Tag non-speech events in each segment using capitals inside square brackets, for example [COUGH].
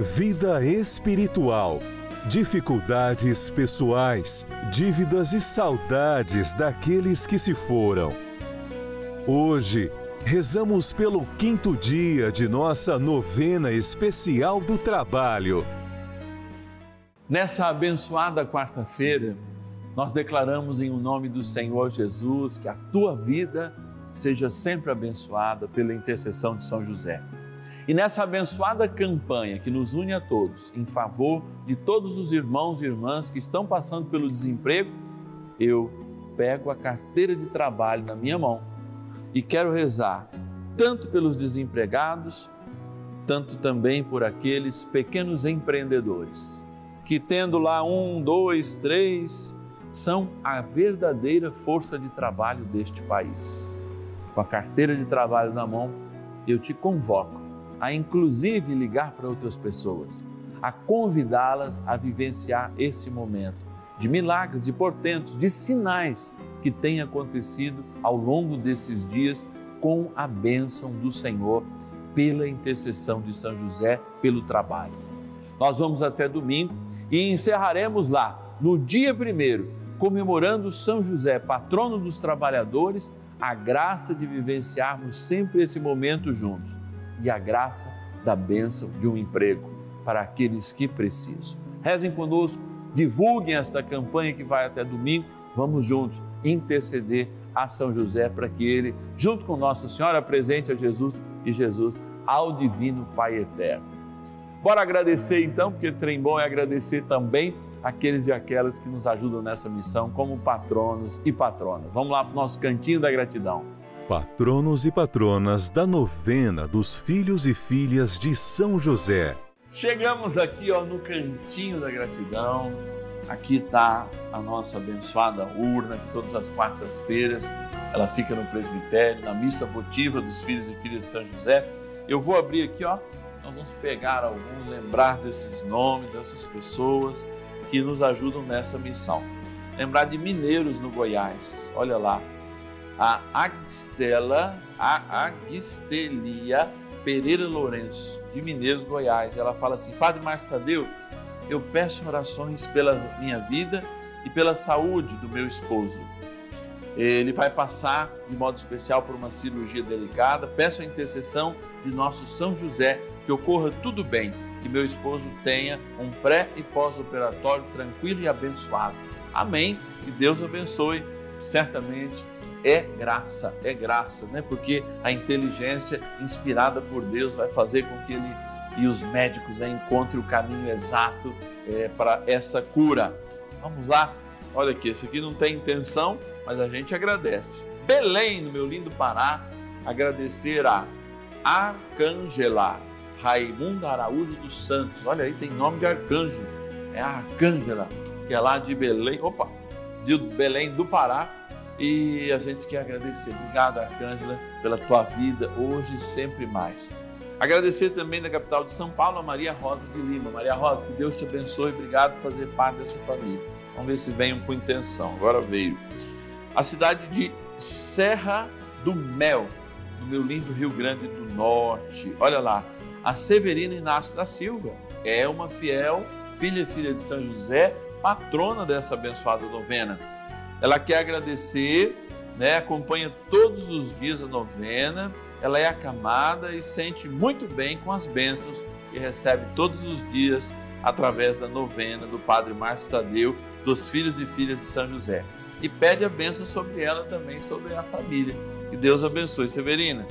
vida espiritual, dificuldades pessoais, dívidas e saudades daqueles que se foram. Hoje, rezamos pelo quinto dia de nossa novena especial do trabalho. Nessa abençoada quarta-feira, nós declaramos em o nome do Senhor Jesus que a tua vida seja sempre abençoada pela intercessão de São José. E nessa abençoada campanha que nos une a todos em favor de todos os irmãos e irmãs que estão passando pelo desemprego, eu pego a carteira de trabalho na minha mão e quero rezar tanto pelos desempregados, tanto também por aqueles pequenos empreendedores que, tendo lá um, dois, três, são a verdadeira força de trabalho deste país. Com a carteira de trabalho na mão, eu te convoco a inclusive ligar para outras pessoas, a convidá-las a vivenciar esse momento de milagres, de portentos, de sinais que têm acontecido ao longo desses dias com a bênção do Senhor, pela intercessão de São José, pelo trabalho. Nós vamos até domingo e encerraremos lá, no dia primeiro, comemorando São José, patrono dos trabalhadores, a graça de vivenciarmos sempre esse momento juntos e a graça da bênção de um emprego para aqueles que precisam. Rezem conosco, divulguem esta campanha que vai até domingo. Vamos juntos interceder a São José para que ele, junto com Nossa Senhora, apresente a Jesus e Jesus ao Divino Pai Eterno. Bora agradecer então, porque trem bom é agradecer também aqueles e aquelas que nos ajudam nessa missão como patronos e patronas. Vamos lá para o nosso cantinho da gratidão patronos e patronas da novena dos filhos e filhas de São José. Chegamos aqui ó, no cantinho da gratidão. Aqui está a nossa abençoada urna, que todas as quartas-feiras ela fica no presbitério, na missa votiva dos filhos e filhas de São José. Eu vou abrir aqui, ó, nós vamos pegar algum, lembrar desses nomes, dessas pessoas que nos ajudam nessa missão. Lembrar de mineiros no Goiás, olha lá, a Agstela, a Agistelia Pereira Lourenço, de Mineiros, Goiás. Ela fala assim: Padre Márcio Tadeu, eu peço orações pela minha vida e pela saúde do meu esposo. Ele vai passar de modo especial por uma cirurgia delicada. Peço a intercessão de nosso São José que ocorra tudo bem, que meu esposo tenha um pré e pós-operatório tranquilo e abençoado. Amém. Que Deus abençoe. Certamente é graça, é graça, né? Porque a inteligência inspirada por Deus vai fazer com que ele e os médicos né, encontrem o caminho exato é, para essa cura. Vamos lá? Olha aqui, esse aqui não tem intenção, mas a gente agradece. Belém, no meu lindo Pará, agradecer a Arcângela Raimunda Araújo dos Santos. Olha aí, tem nome de arcanjo. É a Arcângela, que é lá de Belém. Opa! De Belém do Pará e a gente quer agradecer. Obrigado, Arcângela, pela tua vida hoje e sempre mais. Agradecer também da capital de São Paulo, a Maria Rosa de Lima. Maria Rosa, que Deus te abençoe. Obrigado por fazer parte dessa família. Vamos ver se venham com intenção. Agora veio. A cidade de Serra do Mel, no meu lindo Rio Grande do Norte. Olha lá, a Severina Inácio da Silva é uma fiel filha e filha de São José, patrona dessa abençoada novena. Ela quer agradecer, né, acompanha todos os dias a novena, ela é acamada e sente muito bem com as bênçãos que recebe todos os dias através da novena do Padre Márcio Tadeu, dos filhos e filhas de São José. E pede a bênção sobre ela também, sobre a família. Que Deus abençoe. Severina,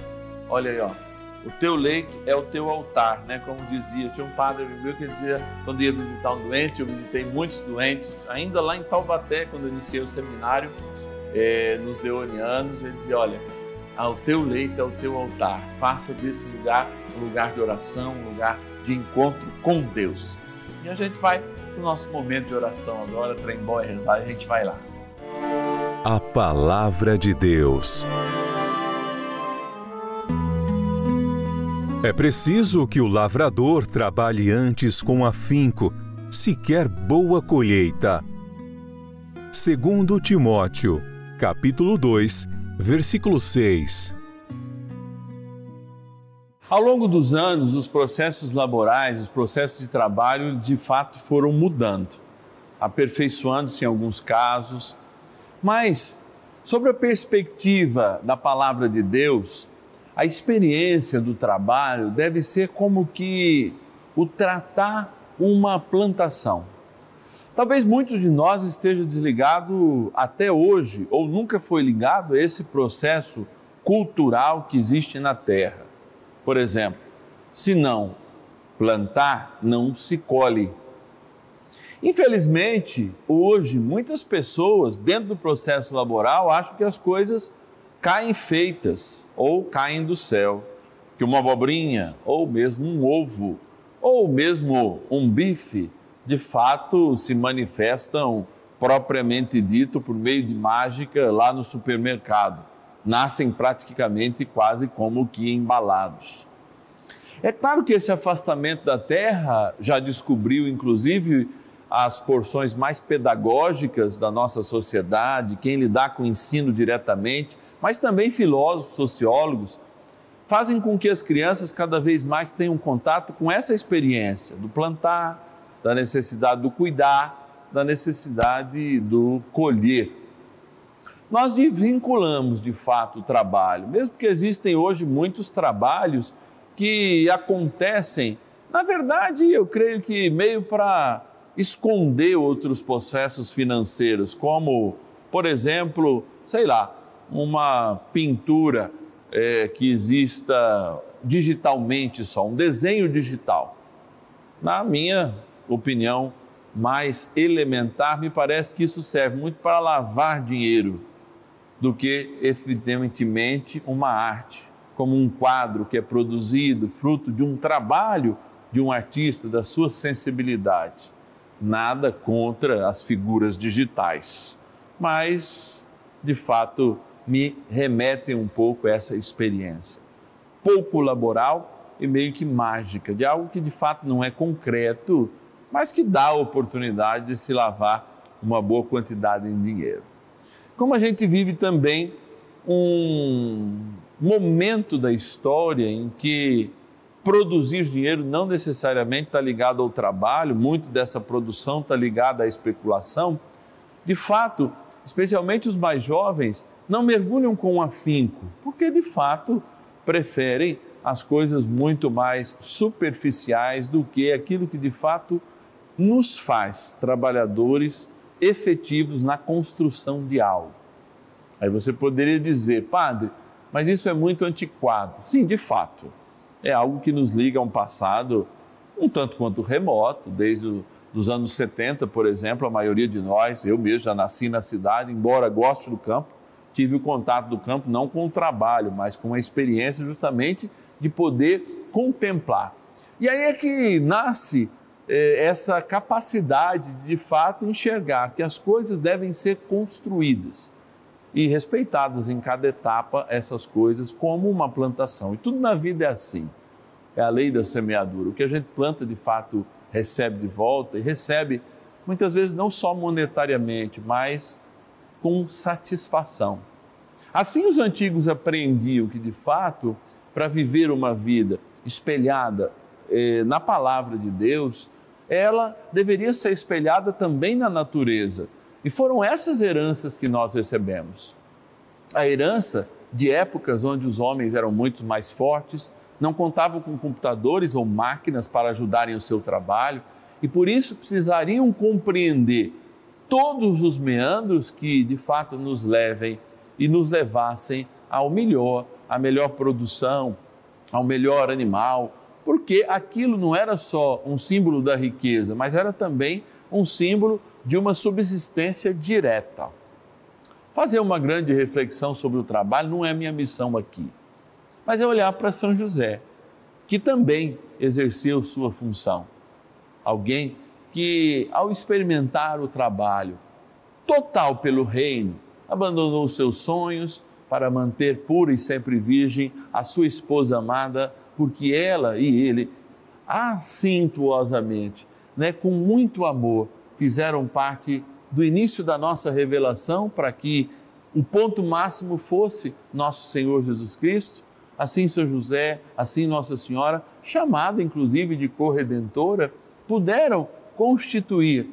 olha aí, ó. O teu leito é o teu altar, né? Como dizia, tinha um padre meu que dizia, quando ia visitar um doente, eu visitei muitos doentes, ainda lá em Taubaté, quando eu iniciei o seminário, é, nos Leonianos, ele dizia: Olha, o teu leito é o teu altar, faça desse lugar um lugar de oração, um lugar de encontro com Deus. E a gente vai para o nosso momento de oração agora, trembó e rezar, a gente vai lá. A Palavra de Deus. É preciso que o lavrador trabalhe antes com afinco, se quer boa colheita. Segundo Timóteo, capítulo 2, versículo 6. Ao longo dos anos, os processos laborais, os processos de trabalho, de fato foram mudando, aperfeiçoando-se em alguns casos. Mas, sobre a perspectiva da palavra de Deus, a experiência do trabalho deve ser como que o tratar uma plantação. Talvez muitos de nós estejam desligados até hoje, ou nunca foi ligado a esse processo cultural que existe na terra. Por exemplo, se não plantar, não se colhe. Infelizmente, hoje, muitas pessoas, dentro do processo laboral, acham que as coisas caem feitas ou caem do céu. Que uma abobrinha, ou mesmo um ovo, ou mesmo um bife, de fato se manifestam propriamente dito por meio de mágica lá no supermercado nascem praticamente quase como que embalados. É claro que esse afastamento da terra já descobriu, inclusive, as porções mais pedagógicas da nossa sociedade, quem lidar com o ensino diretamente, mas também filósofos, sociólogos, fazem com que as crianças cada vez mais tenham contato com essa experiência do plantar, da necessidade do cuidar, da necessidade do colher. Nós desvinculamos de fato o trabalho, mesmo que existem hoje muitos trabalhos que acontecem, na verdade, eu creio que meio para esconder outros processos financeiros, como, por exemplo, sei lá, uma pintura é, que exista digitalmente só, um desenho digital. Na minha opinião mais elementar, me parece que isso serve muito para lavar dinheiro do que evidentemente uma arte, como um quadro que é produzido fruto de um trabalho de um artista, da sua sensibilidade. Nada contra as figuras digitais, mas de fato me remetem um pouco a essa experiência. Pouco laboral e meio que mágica, de algo que de fato não é concreto, mas que dá a oportunidade de se lavar uma boa quantidade em dinheiro como a gente vive também um momento da história em que produzir dinheiro não necessariamente está ligado ao trabalho, muito dessa produção está ligada à especulação. De fato, especialmente os mais jovens, não mergulham com afinco, porque de fato preferem as coisas muito mais superficiais do que aquilo que de fato nos faz trabalhadores efetivos na construção de algo. Aí você poderia dizer, padre, mas isso é muito antiquado. Sim, de fato. É algo que nos liga a um passado um tanto quanto remoto, desde os anos 70, por exemplo, a maioria de nós, eu mesmo já nasci na cidade, embora goste do campo, tive o contato do campo não com o trabalho, mas com a experiência justamente de poder contemplar. E aí é que nasce é, essa capacidade de, de fato, enxergar que as coisas devem ser construídas e respeitadas em cada etapa essas coisas como uma plantação. E tudo na vida é assim. É a lei da semeadura. O que a gente planta, de fato, recebe de volta e recebe muitas vezes não só monetariamente, mas com satisfação. Assim, os antigos aprendiam que, de fato, para viver uma vida espelhada eh, na palavra de Deus, ela deveria ser espelhada também na natureza. E foram essas heranças que nós recebemos. A herança de épocas onde os homens eram muito mais fortes, não contavam com computadores ou máquinas para ajudarem o seu trabalho e por isso precisariam compreender todos os meandros que de fato nos levem e nos levassem ao melhor, à melhor produção, ao melhor animal, porque aquilo não era só um símbolo da riqueza, mas era também um símbolo de uma subsistência direta. Fazer uma grande reflexão sobre o trabalho não é minha missão aqui, mas é olhar para São José, que também exerceu sua função. Alguém que, ao experimentar o trabalho total pelo reino, abandonou seus sonhos para manter pura e sempre virgem a sua esposa amada, porque ela e ele, acintuosamente, né, com muito amor, fizeram parte do início da nossa revelação para que o ponto máximo fosse nosso Senhor Jesus Cristo. Assim, São José, assim Nossa Senhora, chamada inclusive de corredentora, puderam constituir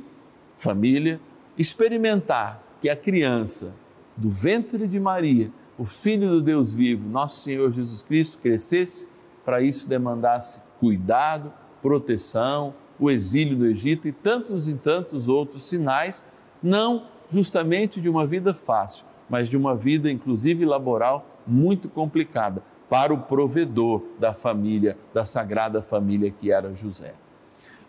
família, experimentar que a criança do ventre de Maria, o Filho do Deus vivo, nosso Senhor Jesus Cristo, crescesse, para isso demandasse cuidado, proteção, o exílio do Egito e tantos e tantos outros sinais, não justamente de uma vida fácil, mas de uma vida, inclusive laboral, muito complicada para o provedor da família, da sagrada família que era José.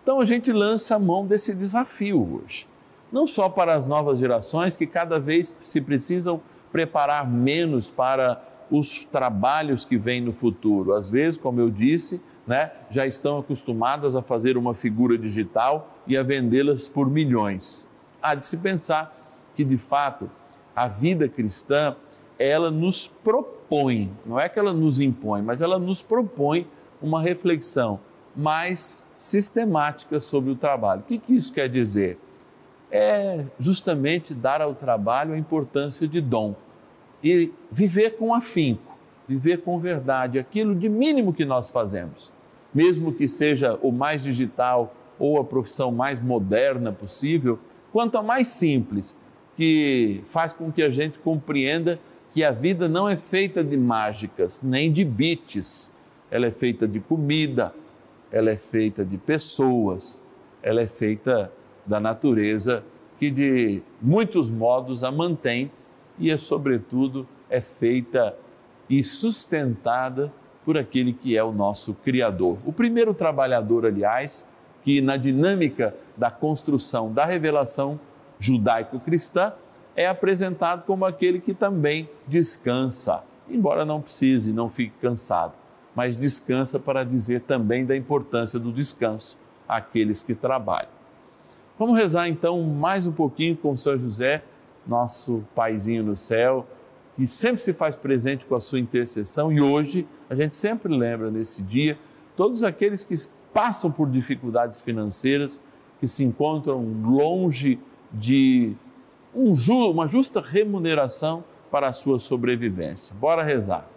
Então a gente lança a mão desse desafio hoje, não só para as novas gerações que cada vez se precisam preparar menos para os trabalhos que vêm no futuro. Às vezes, como eu disse, né, já estão acostumadas a fazer uma figura digital e a vendê-las por milhões. Há de se pensar que, de fato, a vida cristã, ela nos propõe, não é que ela nos impõe, mas ela nos propõe uma reflexão mais sistemática sobre o trabalho. O que, que isso quer dizer? É justamente dar ao trabalho a importância de dom e viver com afinco, viver com verdade, aquilo de mínimo que nós fazemos, mesmo que seja o mais digital ou a profissão mais moderna possível, quanto a mais simples, que faz com que a gente compreenda que a vida não é feita de mágicas, nem de bits, ela é feita de comida, ela é feita de pessoas, ela é feita da natureza que de muitos modos a mantém e é sobretudo é feita e sustentada por aquele que é o nosso criador. O primeiro trabalhador, aliás, que na dinâmica da construção da revelação judaico-cristã é apresentado como aquele que também descansa, embora não precise, não fique cansado mas descansa para dizer também da importância do descanso àqueles que trabalham. Vamos rezar então mais um pouquinho com São José, nosso paizinho no céu, que sempre se faz presente com a sua intercessão e hoje a gente sempre lembra nesse dia todos aqueles que passam por dificuldades financeiras, que se encontram longe de um, uma justa remuneração para a sua sobrevivência. Bora rezar.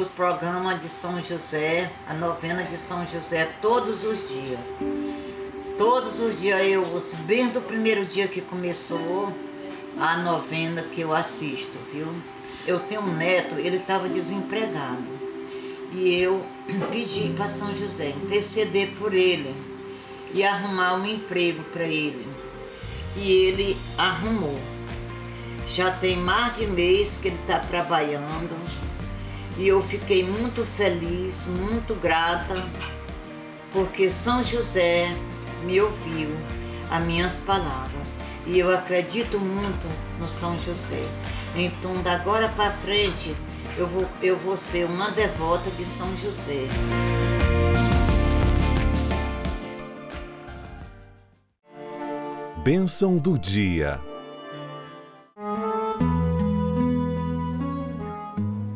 os programas de São José, a novena de São José, todos os dias. Todos os dias eu bem do primeiro dia que começou a novena que eu assisto, viu? Eu tenho um neto, ele estava desempregado. E eu [CLEARS THROAT] pedi para São José interceder por ele e arrumar um emprego para ele. E ele arrumou. Já tem mais de mês que ele está trabalhando e eu fiquei muito feliz, muito grata, porque São José me ouviu as minhas palavras e eu acredito muito no São José. Então, da agora para frente, eu vou, eu vou ser uma devota de São José. Bênção do dia.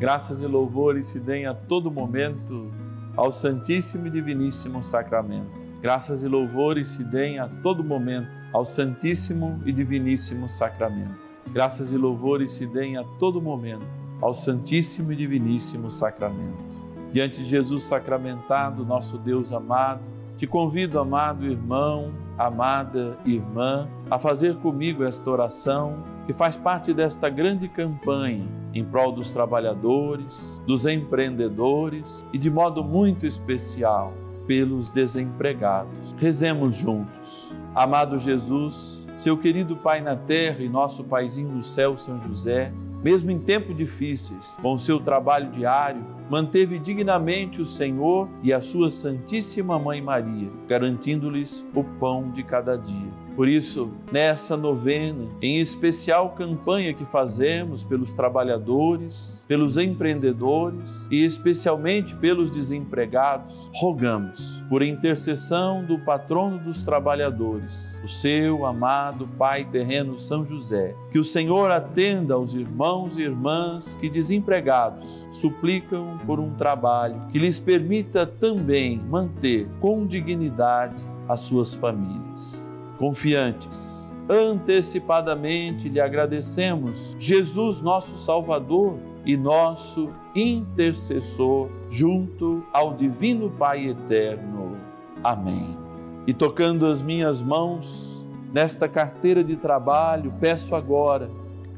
Graças e louvores se deem a todo momento ao Santíssimo e Diviníssimo Sacramento. Graças e louvores se deem a todo momento ao Santíssimo e Diviníssimo Sacramento. Graças e louvores se deem a todo momento ao Santíssimo e Diviníssimo Sacramento. Diante de Jesus sacramentado, nosso Deus amado, te convido, amado irmão, amada irmã, a fazer comigo esta oração que faz parte desta grande campanha em prol dos trabalhadores, dos empreendedores e, de modo muito especial, pelos desempregados. Rezemos juntos. Amado Jesus, seu querido Pai na terra e nosso Paizinho no céu, São José, mesmo em tempos difíceis, com seu trabalho diário, manteve dignamente o Senhor e a sua Santíssima Mãe Maria, garantindo-lhes o pão de cada dia. Por isso, nessa novena, em especial campanha que fazemos pelos trabalhadores, pelos empreendedores e especialmente pelos desempregados, rogamos por intercessão do patrono dos trabalhadores, o seu amado Pai terreno São José, que o Senhor atenda aos irmãos e irmãs que desempregados suplicam por um trabalho que lhes permita também manter com dignidade as suas famílias confiantes. Antecipadamente lhe agradecemos, Jesus, nosso Salvador e nosso intercessor, junto ao Divino Pai Eterno. Amém. E tocando as minhas mãos nesta carteira de trabalho, peço agora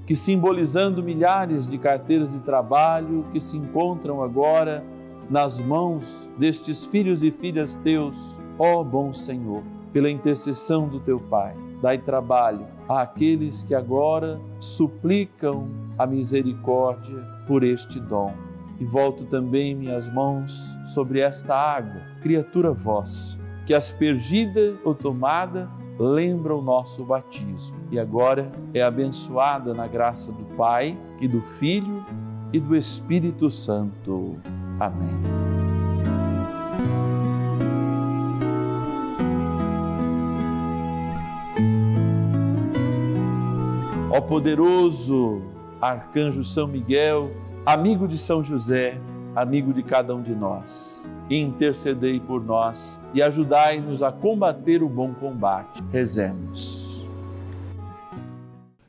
que, simbolizando milhares de carteiras de trabalho que se encontram agora nas mãos destes filhos e filhas teus, ó bom Senhor, pela intercessão do teu Pai. Dai trabalho àqueles que agora suplicam a misericórdia por este dom. E volto também minhas mãos sobre esta água, criatura vossa, que aspergida ou tomada lembra o nosso batismo e agora é abençoada na graça do Pai e do Filho e do Espírito Santo. Amém. Ó poderoso arcanjo São Miguel, amigo de São José, amigo de cada um de nós, intercedei por nós e ajudai-nos a combater o bom combate. Rezemos.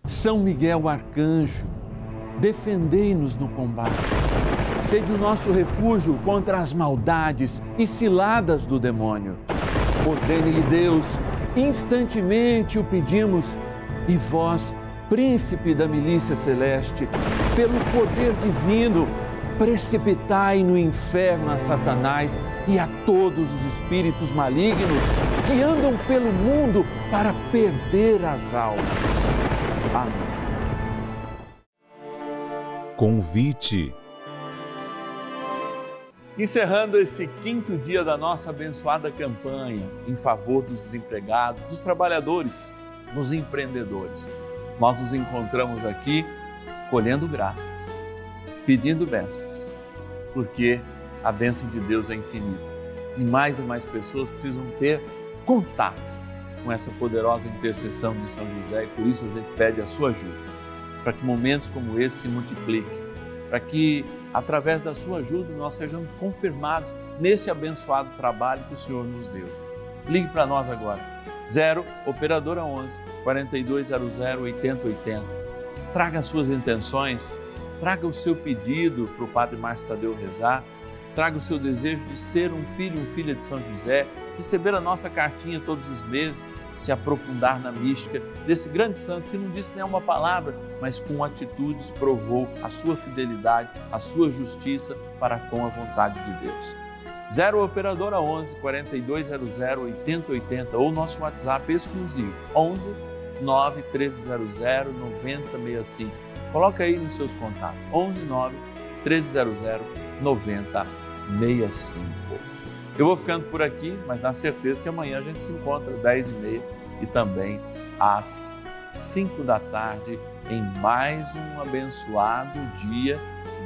São Miguel arcanjo, defendei-nos no combate. Sede o nosso refúgio contra as maldades e ciladas do demônio. Ordene-lhe Deus, instantemente o pedimos, e vós, príncipe da milícia celeste, pelo poder divino, precipitai no inferno a Satanás e a todos os espíritos malignos que andam pelo mundo para perder as almas. Amém. Convite. Encerrando esse quinto dia da nossa abençoada campanha em favor dos desempregados, dos trabalhadores, dos empreendedores, nós nos encontramos aqui colhendo graças, pedindo bênçãos, porque a bênção de Deus é infinita e mais e mais pessoas precisam ter contato com essa poderosa intercessão de São José e por isso a gente pede a sua ajuda, para que momentos como esse se multipliquem, para que através da sua ajuda, nós sejamos confirmados nesse abençoado trabalho que o Senhor nos deu. Ligue para nós agora. 0 Operadora 11 4200 8080. Traga as suas intenções, traga o seu pedido para o Padre Márcio Tadeu rezar, traga o seu desejo de ser um filho, uma filha de São José, receber a nossa cartinha todos os meses se aprofundar na mística desse grande santo que não disse nenhuma palavra, mas com atitudes provou a sua fidelidade, a sua justiça para com a vontade de Deus. 0 Operadora 11 4200 8080 ou nosso WhatsApp exclusivo 11 9 1300 9065. Coloca aí nos seus contatos 11 9 1300 9065. Eu vou ficando por aqui, mas na certeza que amanhã a gente se encontra às 10h30 e também às 5 da tarde em mais um abençoado dia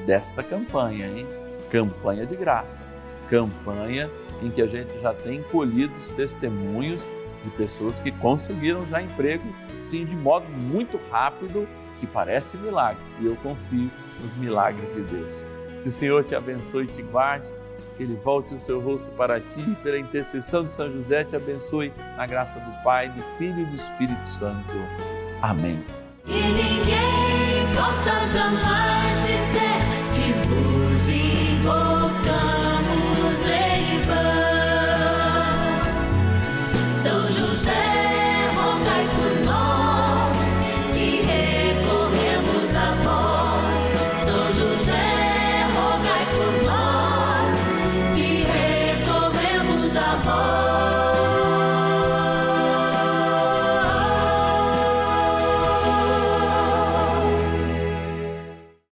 desta campanha, hein? Campanha de graça. Campanha em que a gente já tem colhido os testemunhos de pessoas que conseguiram já emprego, sim, de modo muito rápido, que parece milagre. E eu confio nos milagres de Deus. Que o Senhor te abençoe e te guarde que Ele volte o seu rosto para ti e, pela intercessão de São José, te abençoe na graça do Pai, do Filho e do Espírito Santo. Amém. E ninguém possa jamais